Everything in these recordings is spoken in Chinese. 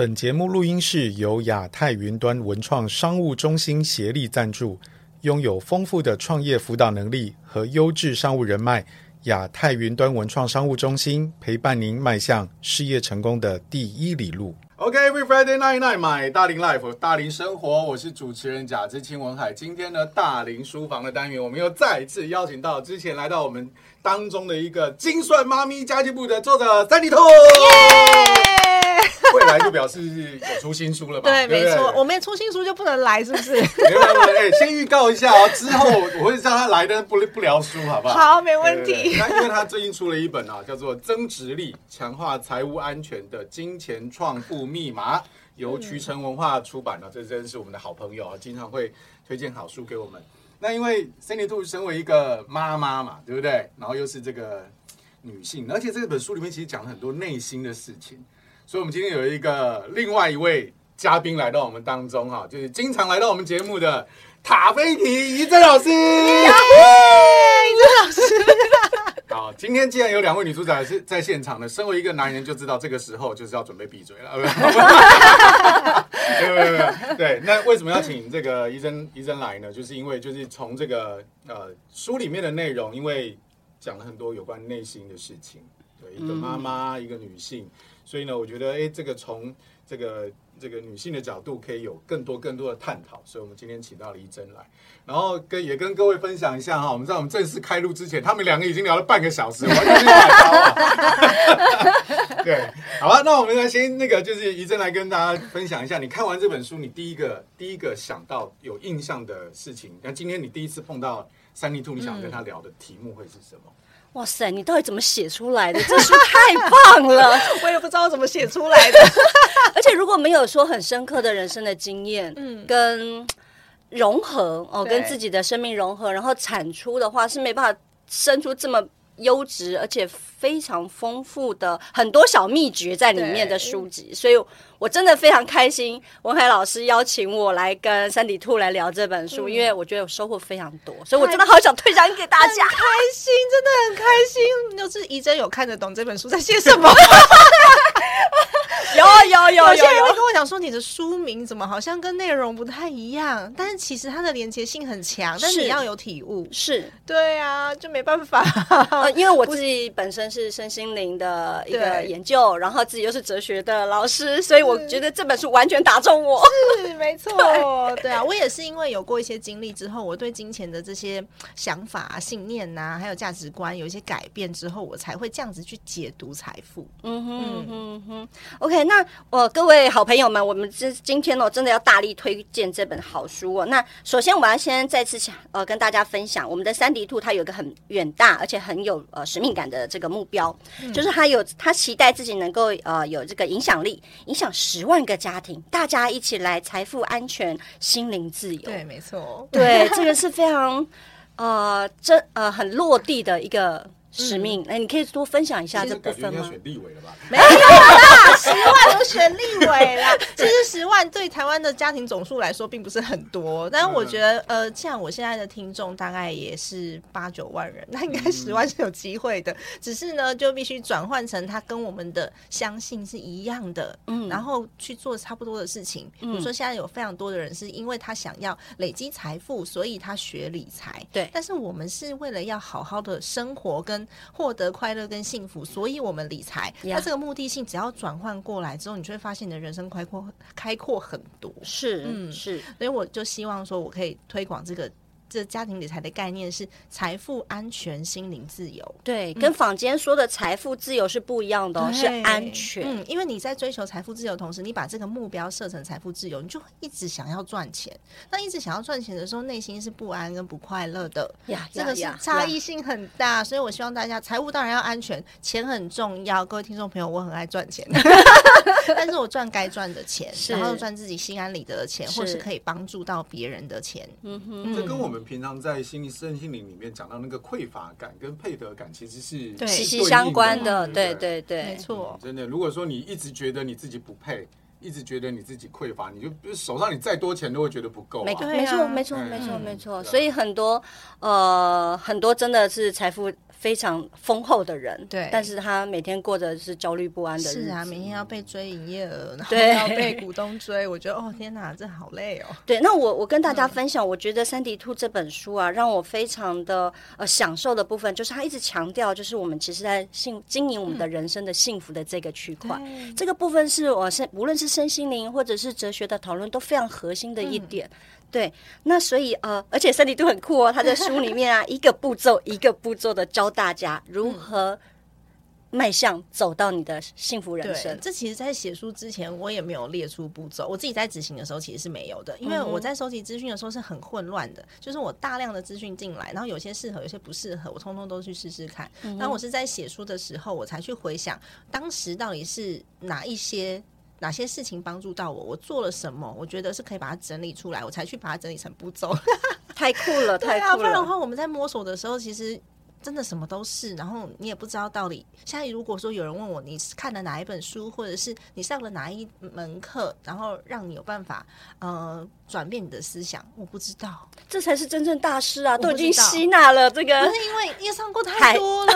本节目录音室由亚太云端文创商务中心协力赞助，拥有丰富的创业辅导能力和优质商务人脉，亚太云端文创商务中心陪伴您迈向事业成功的第一里路。OK，Every Friday night night，买大龄 life，大龄生活，我是主持人贾志清文海。今天呢，大龄书房的单元，我们又再一次邀请到之前来到我们当中的一个精算妈咪家计部的作者珊迪兔。未来就表示有出新书了吧？对，没错，我没出新书就不能来，是不是？没问题，哎，先预告一下哦，之后我会叫他来的，不不聊书，好不好？好，没问题。那因为他最近出了一本啊，叫做《增值力：强化财务安全的金钱创富密码》，由渠成文化出版的。这真是我们的好朋友啊，经常会推荐好书给我们。那因为珊迪兔身为一个妈妈嘛，对不对？然后又是这个女性，而且这本书里面其实讲了很多内心的事情。所以，我们今天有一个另外一位嘉宾来到我们当中哈，就是经常来到我们节目的塔菲提怡珍老师。怡珍老师，好，今天既然有两位女主角是在现场的，身为一个男人就知道这个时候就是要准备闭嘴了。没有没有没有，对，那为什么要请这个医生医生来呢？就是因为就是从这个呃书里面的内容，因为讲了很多有关内心的事情，对，一个妈妈，一个女性。所以呢，我觉得，哎，这个从这个这个女性的角度，可以有更多更多的探讨。所以，我们今天请到了怡珍来，然后跟也跟各位分享一下哈。我们在我们正式开录之前，他们两个已经聊了半个小时，完全是打招啊。对，好吧，那我们来先那个，就是怡珍来跟大家分享一下，你看完这本书，你第一个第一个想到有印象的事情。那今天你第一次碰到珊迪兔，你想跟他聊的题目会是什么？哇塞，你到底怎么写出来的？这书太棒了，我也不知道怎么写出来的。而且如果没有说很深刻的人生的经验，嗯，跟融合哦，跟自己的生命融合，然后产出的话是没办法生出这么优质而且非常丰富的很多小秘诀在里面的书籍，所以。我真的非常开心，文海老师邀请我来跟三迪兔来聊这本书，嗯、因为我觉得我收获非常多，所以我真的好想推荐给大家。开心，真的很开心。就是怡珍有看得懂这本书在写什么？有有有有，有些人会跟我讲说，你的书名怎么好像跟内容不太一样？但是其实它的连接性很强，但是你要有体悟。是，对啊，就没办法。呃，因为我自己本身是身心灵的一个研究，然后自己又是哲学的老师，所以我。我觉得这本书完全打中我，是没错，对，对啊，我也是因为有过一些经历之后，我对金钱的这些想法、啊、信念呐、啊，还有价值观有一些改变之后，我才会这样子去解读财富。嗯哼嗯哼哼，OK，那我、呃、各位好朋友们，我们今今天呢，真的要大力推荐这本好书哦。那首先，我们要先再次想呃跟大家分享，我们的三迪兔它有一个很远大而且很有呃使命感的这个目标，嗯、就是它有它期待自己能够呃有这个影响力，影响。十万个家庭，大家一起来财富安全、心灵自由。对，没错，对，这个是非常呃，真呃很落地的一个。使命，哎，你可以多分享一下这部分吗？选立委了吧？没有啦，十万都选立委了。其实十万对台湾的家庭总数来说并不是很多，但是我觉得，呃，像我现在的听众大概也是八九万人，那应该十万是有机会的。只是呢，就必须转换成他跟我们的相信是一样的，嗯，然后去做差不多的事情。比如说，现在有非常多的人是因为他想要累积财富，所以他学理财。对，但是我们是为了要好好的生活跟获得快乐跟幸福，所以我们理财。那 Yeah. 这个目的性只要转换过来之后，你就会发现你的人生开阔开阔很多。是，嗯，是。所以我就希望说，我可以推广这个。这家庭理财的概念是财富安全、心灵自由。对，跟坊间说的财富自由是不一样的，哦，是安全。嗯，因为你在追求财富自由的同时，你把这个目标设成财富自由，你就会一直想要赚钱。那一直想要赚钱的时候，内心是不安跟不快乐的。呀，这个是差异性很大。所以我希望大家，财务当然要安全，钱很重要。各位听众朋友，我很爱赚钱，但是我赚该赚的钱，然后赚自己心安理得的钱，是或是可以帮助到别人的钱。嗯哼，这跟我们。平常在心理、身心灵里面讲到那个匮乏感跟配得感，其实是息息相关的。对对对，没错。真的，如果说你一直觉得你自己不配，一直觉得你自己匮乏，你就手上你再多钱都会觉得不够。没错，没错，没错，没错，没错。所以很多呃，很多真的是财富非常丰厚的人，对，但是他每天过着是焦虑不安的日子，是啊，每天要被追营业额，然后对，要被股东追，我觉得哦天哪，这好累哦。对，那我我跟大家分享，嗯、我觉得《三迪兔》这本书啊，让我非常的呃享受的部分，就是他一直强调，就是我们其实在幸经营我们的人生的幸福的这个区块，嗯、这个部分是我身无论是身心灵或者是哲学的讨论都非常核心的一点。嗯对，那所以呃，而且身体都很酷哦，他在书里面啊，一个步骤一个步骤的教大家如何迈向走到你的幸福人生。这其实，在写书之前，我也没有列出步骤，我自己在执行的时候其实是没有的，因为我在收集资讯的时候是很混乱的，就是我大量的资讯进来，然后有些适合，有些不适合，我通通都去试试看。然后我是在写书的时候，我才去回想当时到底是哪一些。哪些事情帮助到我？我做了什么？我觉得是可以把它整理出来，我才去把它整理成步骤。太酷了，太酷了！啊、不然的话，我们在摸索的时候，其实。真的什么都是，然后你也不知道到底。现在如果说有人问我，你看了哪一本书，或者是你上了哪一门课，然后让你有办法呃转变你的思想，我不知道。这才是真正大师啊！都已经吸纳了这个，不是因为因为上过太多了，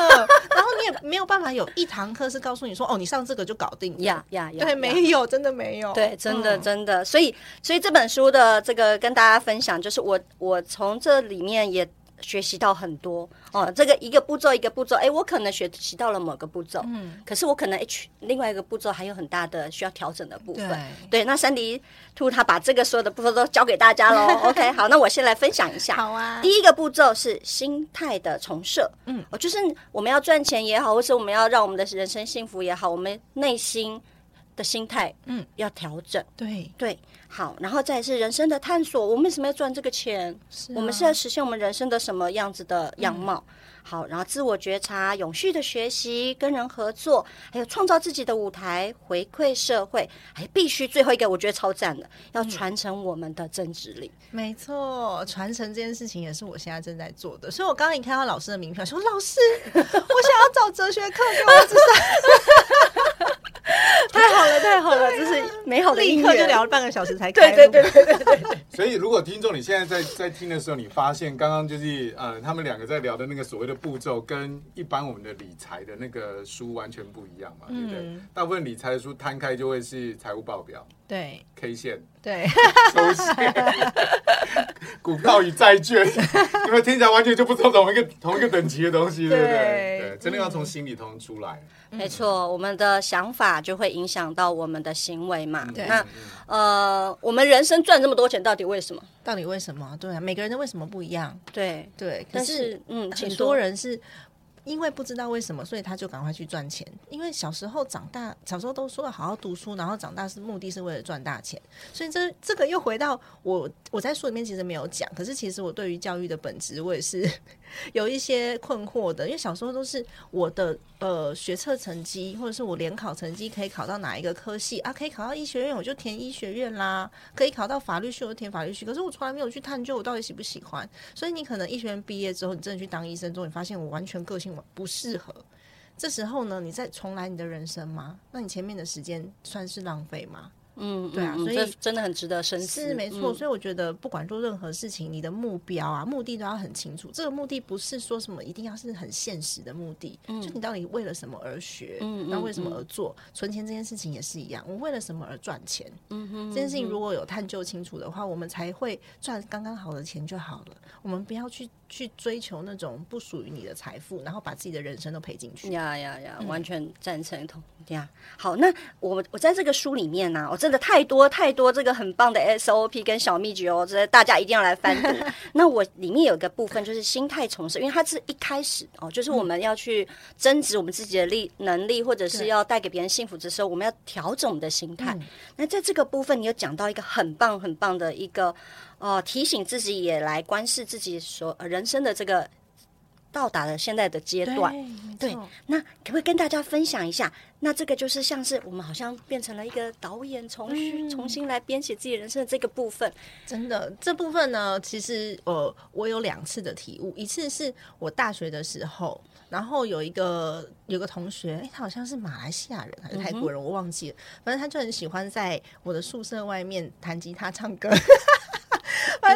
然后你也没有办法有一堂课是告诉你说，哦，你上这个就搞定呀呀呀！对，没有，真的没有。对，真的真的。所以所以这本书的这个跟大家分享，就是我我从这里面也。学习到很多。哦，这个一个步骤一个步骤，哎，我可能学习到了某个步骤，嗯，可是我可能 H 另外一个步骤还有很大的需要调整的部分，对，对，那三迪兔他把这个所有的步骤都教给大家喽，OK，好，那我先来分享一下，好啊，第一个步骤是心态的重设，嗯，哦，就是我们要赚钱也好，或是我们要让我们的人生幸福也好，我们内心。的心态，嗯，要调整，对对，好，然后再是人生的探索，我们为什么要赚这个钱？是啊、我们是要实现我们人生的什么样子的样貌？嗯、好，然后自我觉察、永续的学习、跟人合作，还有创造自己的舞台、回馈社会，还必须最后一个，我觉得超赞的，要传承我们的真实力。嗯、没错，传承这件事情也是我现在正在做的。所以我刚刚一看到老师的名片，说老师，我想要找哲学课给我。太好了，太好了，这是美好的一刻，就聊了半个小时才开。对对对对对对，对。所以，如果听众你现在在在听的时候，你发现刚刚就是呃，他们两个在聊的那个所谓的步骤，跟一般我们的理财的那个书完全不一样嘛，对不对？嗯、大部分理财的书摊开就会是财务报表，对，K 线，对，周线，股票与债券，因为听起来完全就不是同一个同一个等级的东西，对不对？对，真的要从心里头出来。没错，我们的想法就会影响到我们的行为嘛。对那呃，我们人生赚这么多钱，到底为什么？到底为什么？对啊，每个人的为什么不一样？对对，可是嗯，很多人是。因为不知道为什么，所以他就赶快去赚钱。因为小时候长大，小时候都说了好好读书，然后长大是目的是为了赚大钱。所以这这个又回到我我在书里面其实没有讲，可是其实我对于教育的本质，我也是有一些困惑的。因为小时候都是我的呃学测成绩，或者是我联考成绩可以考到哪一个科系啊？可以考到医学院，我就填医学院啦；可以考到法律系，我就填法律系。可是我从来没有去探究我到底喜不喜欢。所以你可能医学院毕业之后，你真的去当医生之后，你发现我完全个性。不适合，这时候呢，你再重来你的人生吗？那你前面的时间算是浪费吗？嗯，对啊，嗯、所以真的很值得深思。是没错，嗯、所以我觉得不管做任何事情，你的目标啊、目的都要很清楚。这个目的不是说什么一定要是很现实的目的，嗯、就你到底为了什么而学，嗯，那为什么而做？嗯、存钱这件事情也是一样，我为了什么而赚钱？嗯哼，这件事情如果有探究清楚的话，我们才会赚刚刚好的钱就好了。我们不要去。去追求那种不属于你的财富，然后把自己的人生都赔进去。呀呀呀！完全赞成同呀。好，那我我在这个书里面呢、啊，我真的太多太多这个很棒的 SOP 跟小秘诀哦，这大家一定要来翻读。那我里面有一个部分就是心态重设，因为它是一开始哦，就是我们要去增值我们自己的力能力，或者是要带给别人幸福的时候，我们要调整我们的心态。嗯、那在这个部分，你有讲到一个很棒很棒的一个。哦，提醒自己也来观视自己所人生的这个到达了现在的阶段。对，对，那可不可以跟大家分享一下？那这个就是像是我们好像变成了一个导演，重新、嗯、重新来编写自己人生的这个部分。真的，这部分呢，其实呃，我有两次的体悟。一次是我大学的时候，然后有一个有个同学，哎，他好像是马来西亚人还是泰国人，嗯、我忘记了。反正他就很喜欢在我的宿舍外面弹吉他唱歌。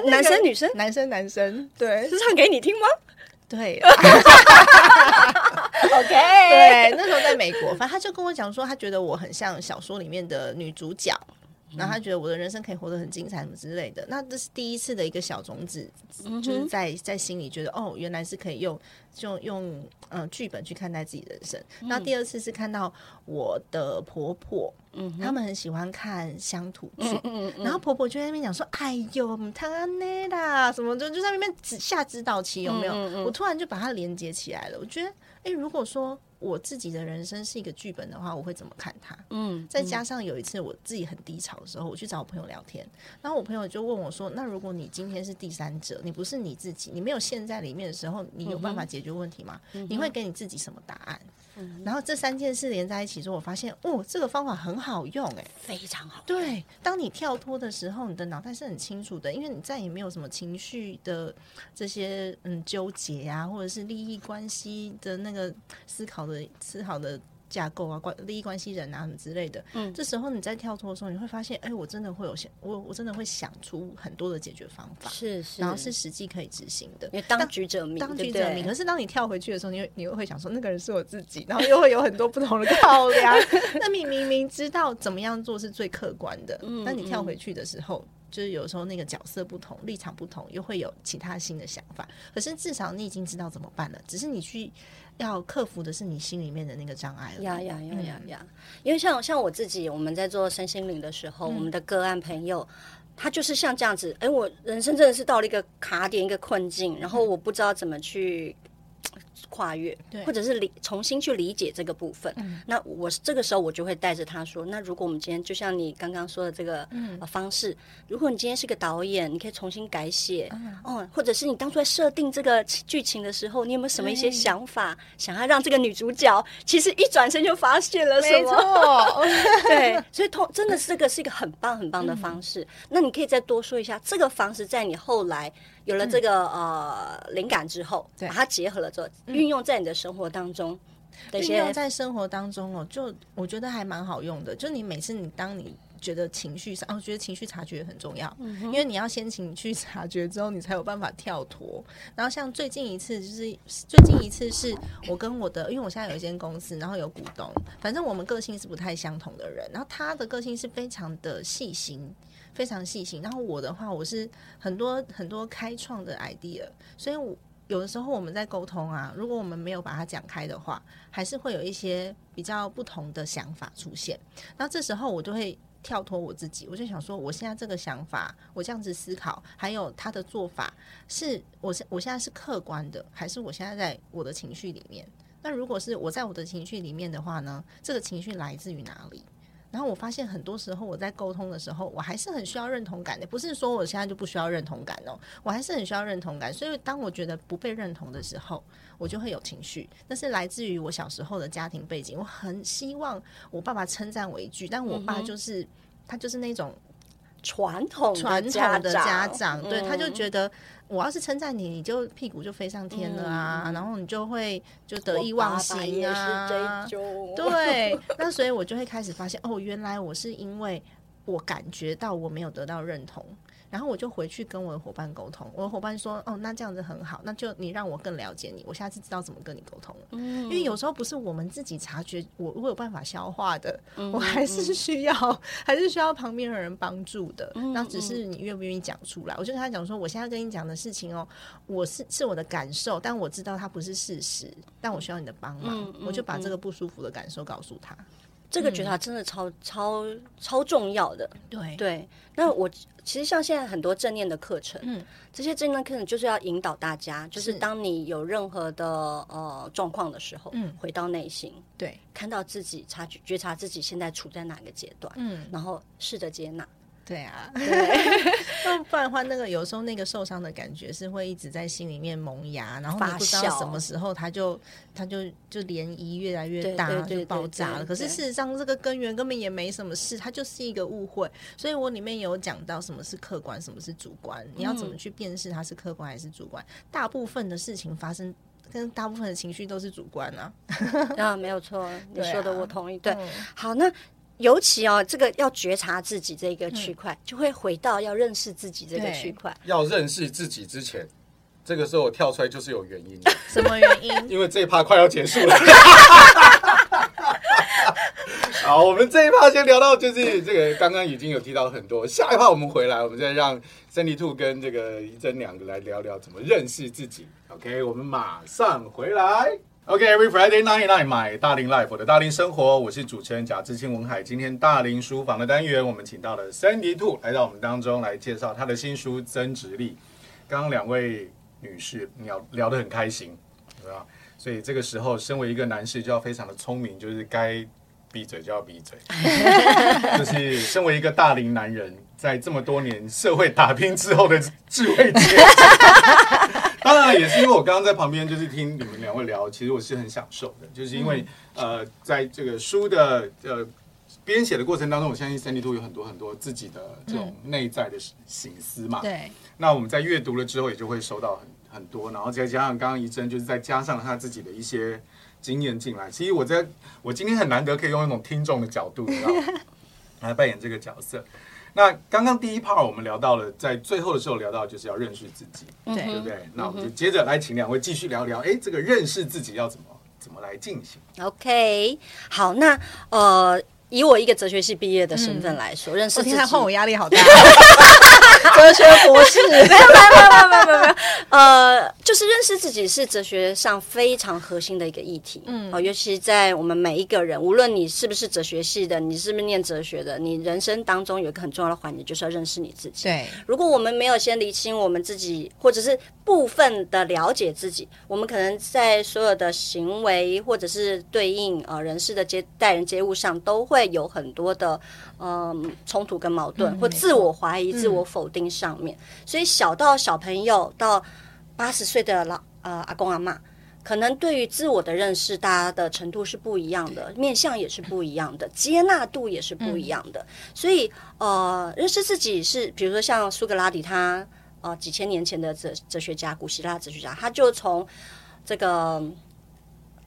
男生女生，男生男生，对，是唱给你听吗？对，OK，对，那时候在美国，反正他就跟我讲说，他觉得我很像小说里面的女主角。然后他觉得我的人生可以活得很精彩，什么之类的。那这是第一次的一个小种子，就是在在心里觉得，哦，原来是可以用就用嗯剧本去看待自己人生。那第二次是看到我的婆婆，嗯，他们很喜欢看乡土剧，然后婆婆就在那边讲说，哎呦，他安内啦，什么就就在那边指下指导棋，有没有？我突然就把它连接起来了。我觉得，哎，如果说。我自己的人生是一个剧本的话，我会怎么看它？嗯，再加上有一次我自己很低潮的时候，我去找我朋友聊天，然后我朋友就问我说：“那如果你今天是第三者，你不是你自己，你没有陷在里面的时候，你有办法解决问题吗？嗯、你会给你自己什么答案？”然后这三件事连在一起之后，我发现哦，这个方法很好用，哎，非常好。对，当你跳脱的时候，你的脑袋是很清楚的，因为你再也没有什么情绪的这些嗯纠结啊，或者是利益关系的那个思考的思考的。架构啊，关利益关系人啊，什么之类的。嗯，这时候你在跳脱的时候，你会发现，哎，我真的会有想，我我真的会想出很多的解决方法，是是，然后是实际可以执行的。因为当局者迷，当局者迷。可是当你跳回去的时候，你又你又会想说，那个人是我自己，然后又会有很多不同的考量。那你明明知道怎么样做是最客观的，嗯，但你跳回去的时候。就是有时候那个角色不同，立场不同，又会有其他新的想法。可是至少你已经知道怎么办了，只是你去要克服的是你心里面的那个障碍了。呀呀呀呀呀！因为像像我自己，我们在做身心灵的时候，嗯、我们的个案朋友，他就是像这样子。哎，我人生真的是到了一个卡点，一个困境，然后我不知道怎么去。跨越，对，或者是理重新去理解这个部分。嗯、那我这个时候我就会带着他说：“那如果我们今天就像你刚刚说的这个方式，嗯、如果你今天是个导演，你可以重新改写，嗯，哦、或者是你当初在设定这个剧情的时候，你有没有什么一些想法，想要让这个女主角其实一转身就发现了什么？对，所以通真的是这个是一个很棒很棒的方式。嗯、那你可以再多说一下这个方式，在你后来。有了这个、嗯、呃灵感之后，对把它结合了之后，运用在你的生活当中，运、嗯、用在生活当中哦，就我觉得还蛮好用的。就你每次你当你觉得情绪上，哦，我觉得情绪察觉很重要，嗯、因为你要先情绪察觉之后，你才有办法跳脱。然后像最近一次，就是最近一次是我跟我的，因为我现在有一间公司，然后有股东，反正我们个性是不太相同的人。然后他的个性是非常的细心。非常细心，然后我的话，我是很多很多开创的 idea，所以我有的时候我们在沟通啊，如果我们没有把它讲开的话，还是会有一些比较不同的想法出现。那这时候我就会跳脱我自己，我就想说，我现在这个想法，我这样子思考，还有他的做法，是我现我现在是客观的，还是我现在在我的情绪里面？那如果是我在我的情绪里面的话呢，这个情绪来自于哪里？然后我发现很多时候我在沟通的时候，我还是很需要认同感的。不是说我现在就不需要认同感哦，我还是很需要认同感。所以当我觉得不被认同的时候，我就会有情绪。那是来自于我小时候的家庭背景。我很希望我爸爸称赞我一句，但我爸就是、嗯、他就是那种传统传统的家长，对，他就觉得。我要是称赞你，你就屁股就飞上天了啊，嗯、然后你就会就得意忘形啊。爸爸对，那所以我就会开始发现，哦，原来我是因为我感觉到我没有得到认同。然后我就回去跟我的伙伴沟通，我的伙伴说：“哦，那这样子很好，那就你让我更了解你，我下次知道怎么跟你沟通了。嗯，因为有时候不是我们自己察觉，我我有办法消化的，嗯、我还是需要，还是需要旁边的人帮助的。嗯、那只是你愿不愿意讲出来。我就跟他讲说，我现在跟你讲的事情哦，我是是我的感受，但我知道它不是事实，但我需要你的帮忙。我就把这个不舒服的感受告诉他。这个觉察真的超、嗯、超超重要的。对对，那我。其实像现在很多正念的课程，嗯，这些正念课程就是要引导大家，就是当你有任何的呃状况的时候，嗯，回到内心，对，看到自己察觉觉察自己现在处在哪个阶段，嗯，然后试着接纳。对啊，不然的话，那个有时候那个受伤的感觉是会一直在心里面萌芽，然后你不知道什么时候它就它就就涟漪越来越大，就爆炸了。可是事实上，这个根源根本也没什么事，它就是一个误会。所以我里面有讲到什么是客观，什么是主观，你要怎么去辨识它是客观还是主观？大部分的事情发生，跟大部分的情绪都是主观啊。啊，没有错，你说的我同意。对，好，那。尤其哦，这个要觉察自己这个区块，嗯、就会回到要认识自己这个区块。要认识自己之前，这个时候我跳出来就是有原因的。什么原因？因为这一趴快要结束了。好，我们这一趴先聊到就是这个，刚刚已经有提到很多。下一趴我们回来，我们再让 Sandy 兔跟这个怡珍两个来聊聊怎么认识自己。OK，我们马上回来。OK，Every、okay, Friday night night，买大龄 Life，我的大龄生活，我是主持人贾志清文海。今天大龄书房的单元，我们请到了 Sandy 兔来到我们当中来介绍他的新书《增值力》。刚刚两位女士聊聊得很开心，对吧？所以这个时候，身为一个男士就要非常的聪明，就是该闭嘴就要闭嘴。就是身为一个大龄男人，在这么多年社会打拼之后的智慧。当然也是因为我刚刚在旁边就是听你们两位聊，其实我是很享受的，就是因为、嗯、呃，在这个书的呃编写的过程当中，我相信 Sandy 兔有很多很多自己的这种内在的省思嘛。对。那我们在阅读了之后，也就会收到很很多，然后再加上刚刚怡珍就是再加上他自己的一些经验进来。其实我在我今天很难得可以用一种听众的角度，你知道？来扮演这个角色。那刚刚第一 part 我们聊到了，在最后的时候聊到就是要认识自己，对，对不对？嗯、那我们就接着来请两位继续聊聊，哎，这个认识自己要怎么怎么来进行？OK，好，那呃。以我一个哲学系毕业的身份来说，嗯、认识自己，我听他换我压力好大。哲学博士，没有没有没有没有没有，呃，就是认识自己是哲学上非常核心的一个议题。嗯，尤其在我们每一个人，无论你是不是哲学系的，你是不是念哲学的，你人生当中有一个很重要的环节，就是要认识你自己。对，如果我们没有先理清我们自己，或者是部分的了解自己，我们可能在所有的行为或者是对应呃人事的接待人接物上都。会有很多的嗯冲突跟矛盾，或自我怀疑、自我否定上面，所以小到小朋友到八十岁的老呃阿公阿妈，可能对于自我的认识，大家的程度是不一样的，面向也是不一样的，接纳度也是不一样的。所以呃，认识自己是，比如说像苏格拉底他，他呃几千年前的哲哲学家，古希腊哲学家，他就从这个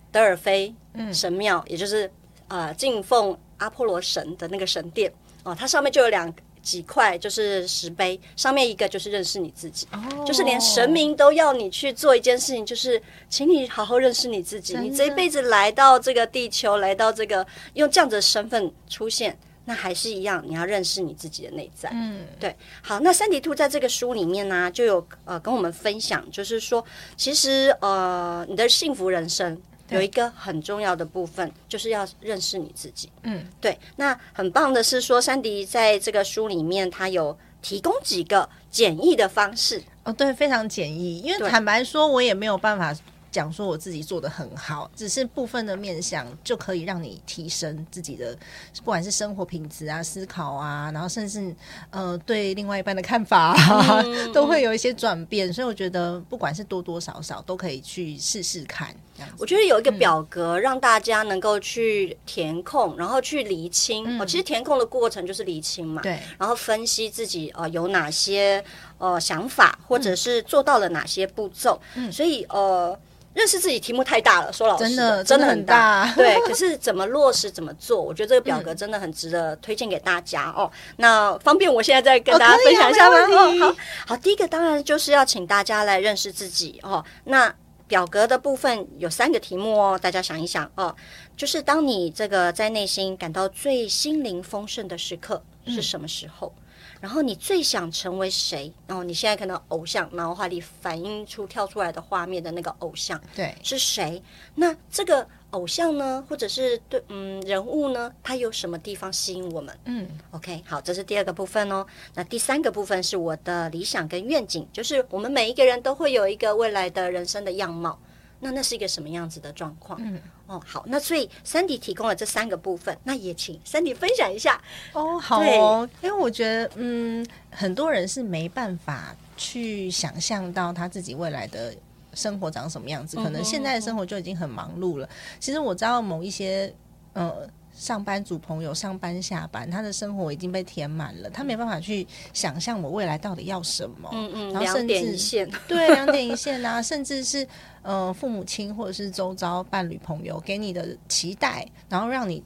德尔菲神庙，也就是呃敬奉。阿波罗神的那个神殿哦，它上面就有两几块，就是石碑，上面一个就是认识你自己，oh. 就是连神明都要你去做一件事情，就是请你好好认识你自己。你这一辈子来到这个地球，来到这个用这样子的身份出现，那还是一样，你要认识你自己的内在。嗯，对。好，那 Sandy 兔在这个书里面呢、啊，就有呃跟我们分享，就是说，其实呃你的幸福人生。有一个很重要的部分，就是要认识你自己。嗯，对。那很棒的是说，Sandy 在这个书里面，他有提供几个简易的方式。哦，对，非常简易。因为坦白说，我也没有办法。讲说我自己做的很好，只是部分的面向就可以让你提升自己的，不管是生活品质啊、思考啊，然后甚至呃对另外一半的看法啊，嗯、都会有一些转变。所以我觉得不管是多多少少都可以去试试看。我觉得有一个表格让大家能够去填空，然后去厘清。哦、嗯，其实填空的过程就是厘清嘛。对。然后分析自己呃有哪些呃想法，或者是做到了哪些步骤。嗯。所以呃。认识自己题目太大了，说老实的，真的真的很大。对，可是怎么落实怎么做，我觉得这个表格真的很值得推荐给大家哦。那方便我现在再跟大家分享一下吗？哦，好好，第一个当然就是要请大家来认识自己哦。那表格的部分有三个题目哦，大家想一想哦，就是当你这个在内心感到最心灵丰盛的时刻是什么时候？嗯然后你最想成为谁？然后你现在可能偶像脑海里反映出跳出来的画面的那个偶像，对，是谁？那这个偶像呢，或者是对嗯人物呢，他有什么地方吸引我们？嗯，OK，好，这是第二个部分哦。那第三个部分是我的理想跟愿景，就是我们每一个人都会有一个未来的人生的样貌。那那是一个什么样子的状况？嗯，哦，好，那所以 Sandy 提供了这三个部分，那也请 Sandy 分享一下。哦，好哦，因为我觉得，嗯，很多人是没办法去想象到他自己未来的生活长什么样子，可能现在的生活就已经很忙碌了。其实我知道某一些，呃。上班族朋友上班下班，他的生活已经被填满了，他没办法去想象我未来到底要什么。嗯嗯，然后甚至两点一线，对，两点一线啊，甚至是呃父母亲或者是周遭伴侣朋友给你的期待，然后让你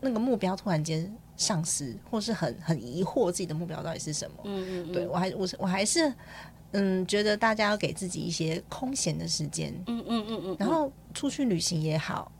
那个目标突然间丧失，或是很很疑惑自己的目标到底是什么。嗯嗯嗯，对我还我是我还是嗯觉得大家要给自己一些空闲的时间。嗯嗯嗯嗯，然后出去旅行也好。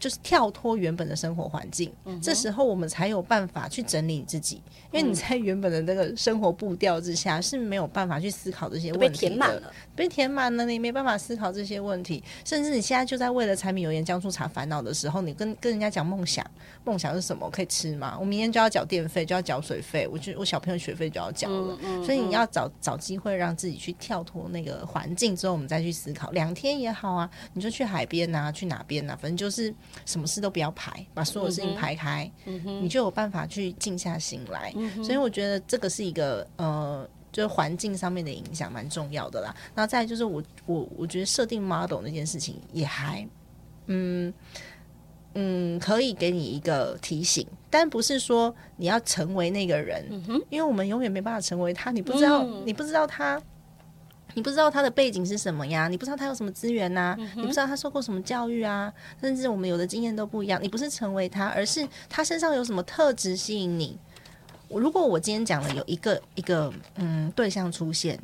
就是跳脱原本的生活环境，嗯、这时候我们才有办法去整理自己。因为你在原本的那个生活步调之下是没有办法去思考这些问题的，被填满了，被填满了，你没办法思考这些问题。甚至你现在就在为了柴米油盐酱醋茶烦恼的时候，你跟跟人家讲梦想，梦想是什么？可以吃吗？我明天就要缴电费，就要缴水费，我就我小朋友学费就要缴了。嗯嗯、所以你要找找机会让自己去跳脱那个环境之后，我们再去思考。两天也好啊，你就去海边啊，去哪边啊，反正就是什么事都不要排，把所有事情排开，你就有办法去静下心来。嗯、所以我觉得这个是一个呃，就是环境上面的影响蛮重要的啦。然后再就是我我我觉得设定 model 那件事情也还嗯嗯可以给你一个提醒，但不是说你要成为那个人，嗯、因为我们永远没办法成为他。你不知道，嗯、你不知道他。你不知道他的背景是什么呀？你不知道他有什么资源呐、啊？嗯、你不知道他受过什么教育啊？甚至我们有的经验都不一样。你不是成为他，而是他身上有什么特质吸引你。如果我今天讲了有一个一个嗯对象出现，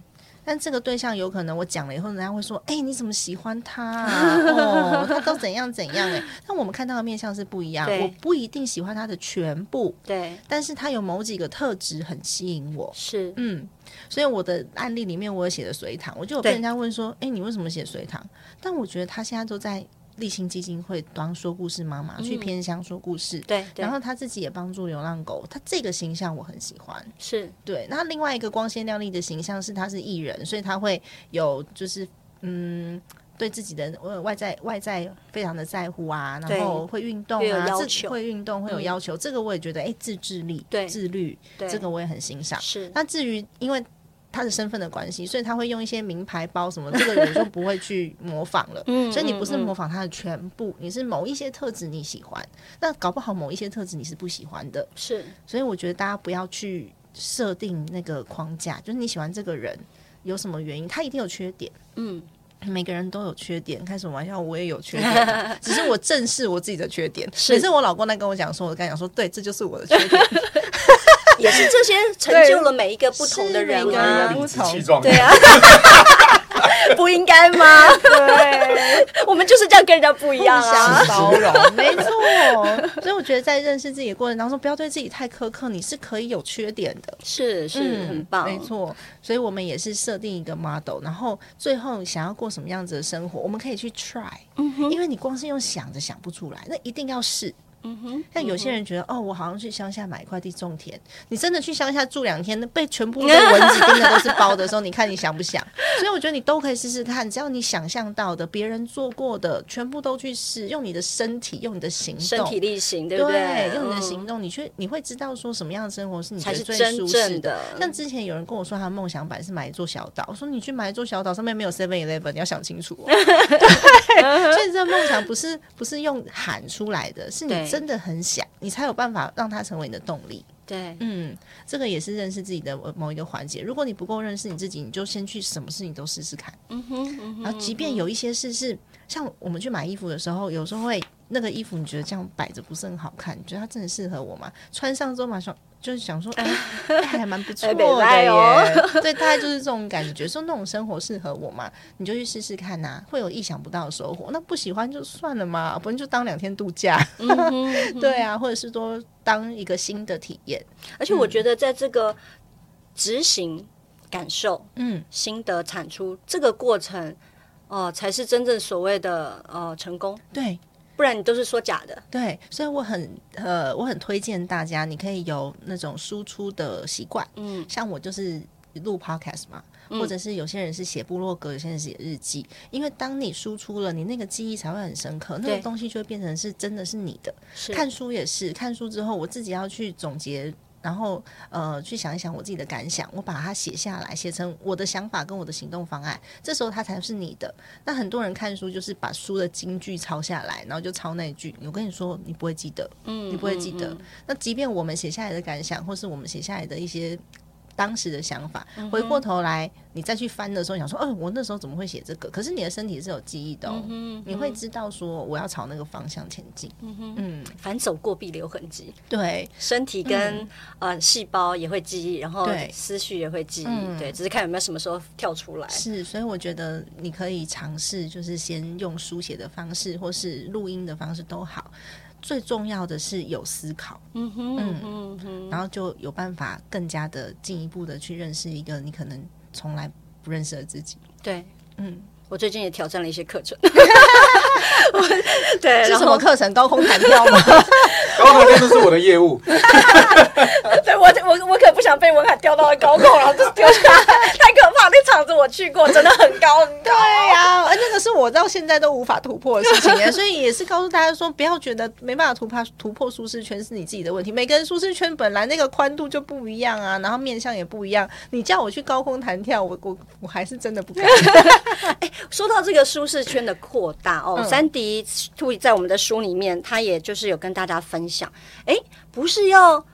但这个对象有可能我讲了以后，人家会说：“哎、欸，你怎么喜欢他啊？哦，他都怎样怎样、欸？”哎，但我们看到的面相是不一样。对我不一定喜欢他的全部，对，但是他有某几个特质很吸引我。是，嗯。所以我的案例里面，我有写的隋唐，我就有被人家问说：“哎对，你为什么写隋唐？”但我觉得他现在都在励馨基金会当说故事妈妈，嗯、去偏乡说故事。对，对然后他自己也帮助流浪狗，他这个形象我很喜欢。是对。那另外一个光鲜亮丽的形象是他是艺人，所以他会有就是嗯，对自己的外在外在非常的在乎啊，然后会运动啊，自会运动会有要求。嗯、这个我也觉得，哎，自制力、对自律，对这个我也很欣赏。是。那至于因为。他的身份的关系，所以他会用一些名牌包什么，这个人就不会去模仿了。嗯，所以你不是模仿他的全部，你是某一些特质你喜欢，那搞不好某一些特质你是不喜欢的。是，所以我觉得大家不要去设定那个框架，就是你喜欢这个人有什么原因，他一定有缺点。嗯，每个人都有缺点，开什么玩笑，我也有缺点，只是我正视我自己的缺点。是，是我老公在跟我讲说，我跟他讲说，对，这就是我的缺点。也是这些成就了每一个不同的人啊，理直气壮，对啊，不应该吗？对，我们就是这样跟人家不一样啊，包容，没错。所以我觉得在认识自己的过程当中，不要对自己太苛刻，你是可以有缺点的，是是很棒，没错。所以我们也是设定一个 model，然后最后想要过什么样子的生活，我们可以去 try，嗯因为你光是用想着想不出来，那一定要试。嗯哼，像有些人觉得、嗯、哦，我好像去乡下买一块地种田。你真的去乡下住两天，被全部被蚊子叮的都是包的时候，你看你想不想？所以我觉得你都可以试试看，只要你想象到的、别人做过的，全部都去试，用你的身体，用你的行动，身体力行，对不对？对，用你的行动，嗯、你去你会知道说什么样的生活是你才是最舒适的。像之前有人跟我说，他的梦想版是买一座小岛，我说你去买一座小岛，上面没有 Seven Eleven，你要想清楚、哦。对，所以这个梦想不是不是用喊出来的，是你。真的很想，你才有办法让它成为你的动力。对，嗯，这个也是认识自己的某一个环节。如果你不够认识你自己，你就先去什么事情都试试看。嗯哼，嗯哼，然后即便有一些事是像我们去买衣服的时候，有时候会那个衣服你觉得这样摆着不是很好看，你觉得它真的适合我吗？穿上之后马上。就是想说，哎，还蛮不错的耶。哦、对，大概就是这种感觉，说那种生活适合我嘛，你就去试试看呐、啊，会有意想不到的收获。那不喜欢就算了嘛，不然就当两天度假。嗯嗯、对啊，或者是说当一个新的体验。而且我觉得，在这个执行、感受、嗯，心得产出这个过程，哦、呃，才是真正所谓的呃成功。对。不然你都是说假的，对，所以我很呃，我很推荐大家，你可以有那种输出的习惯，嗯，像我就是录 podcast 嘛，嗯、或者是有些人是写部落格，有些人写日记，因为当你输出了，你那个记忆才会很深刻，那个东西就会变成是真的是你的。是。看书也是，看书之后我自己要去总结。然后，呃，去想一想我自己的感想，我把它写下来，写成我的想法跟我的行动方案。这时候它才是你的。那很多人看书就是把书的金句抄下来，然后就抄那句。我跟你说，你不会记得，嗯，你不会记得。嗯嗯嗯。那即便我们写下来的感想，或是我们写下来的一些当时的想法，回过头来你再去翻的时候，想说，嗯、呃，我那时候怎么会写这个？可是你的身体是有记忆的、哦，嗯、你会知道说我要朝那个方向前进。嗯，嗯反走过必留痕迹。对，身体跟、嗯、呃细胞也会记忆，然后思绪也会记忆。对，对，只是看有没有什么时候跳出来。是，所以我觉得你可以尝试，就是先用书写的方式，或是录音的方式都好。最重要的是有思考，嗯哼，嗯哼，然后就有办法更加的进一步的去认识一个你可能从来不认识的自己。对，嗯，我最近也挑战了一些课程。对，是什么课程？高空弹跳吗？高空弹跳是我的业务。对，我我我可不想被文海吊到了高空，然后就丢下来，场子我去过，真的很高很高。对呀、啊，而那个是我到现在都无法突破的事情耶，所以也是告诉大家说，不要觉得没办法突破突破舒适圈是你自己的问题。每个人舒适圈本来那个宽度就不一样啊，然后面向也不一样。你叫我去高空弹跳，我我我还是真的不敢。哎，说到这个舒适圈的扩大哦，嗯、珊迪兔在我们的书里面，他也就是有跟大家分享，哎，不是要。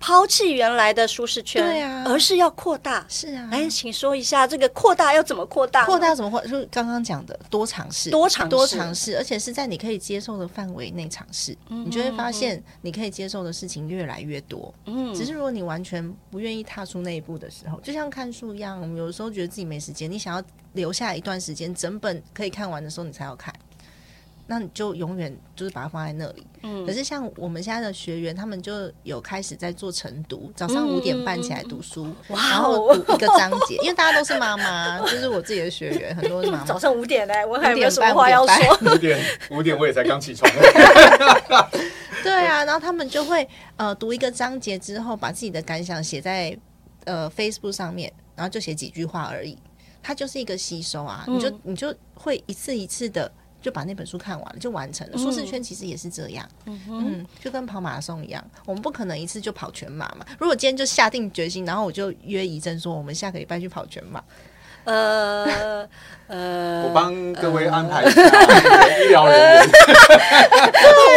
抛弃原来的舒适圈，对啊，而是要扩大。是啊，来，请说一下这个扩大要怎么扩大？扩大怎么扩？就是刚刚讲的多尝试，多尝试，多尝试，而且是在你可以接受的范围内尝试，嗯、你就会发现你可以接受的事情越来越多。嗯，只是如果你完全不愿意踏出那一步的时候，就像看书一样，我们有时候觉得自己没时间，你想要留下一段时间，整本可以看完的时候，你才要看。那你就永远就是把它放在那里。嗯，可是像我们现在的学员，他们就有开始在做晨读，早上五点半起来读书，嗯、然后读一个章节。因为大家都是妈妈，就是我自己的学员，很多是妈妈。早上五点呢，我还有没有什么话要说？五点五点我也才刚起床。对啊，然后他们就会呃读一个章节之后，把自己的感想写在呃 Facebook 上面，然后就写几句话而已。它就是一个吸收啊，嗯、你就你就会一次一次的。就把那本书看完了，就完成了。舒适圈其实也是这样，嗯，嗯，就跟跑马拉松一样，我们不可能一次就跑全马嘛。如果今天就下定决心，然后我就约怡珍说，我们下个礼拜去跑全马。呃呃，我帮各位安排一下医疗人员，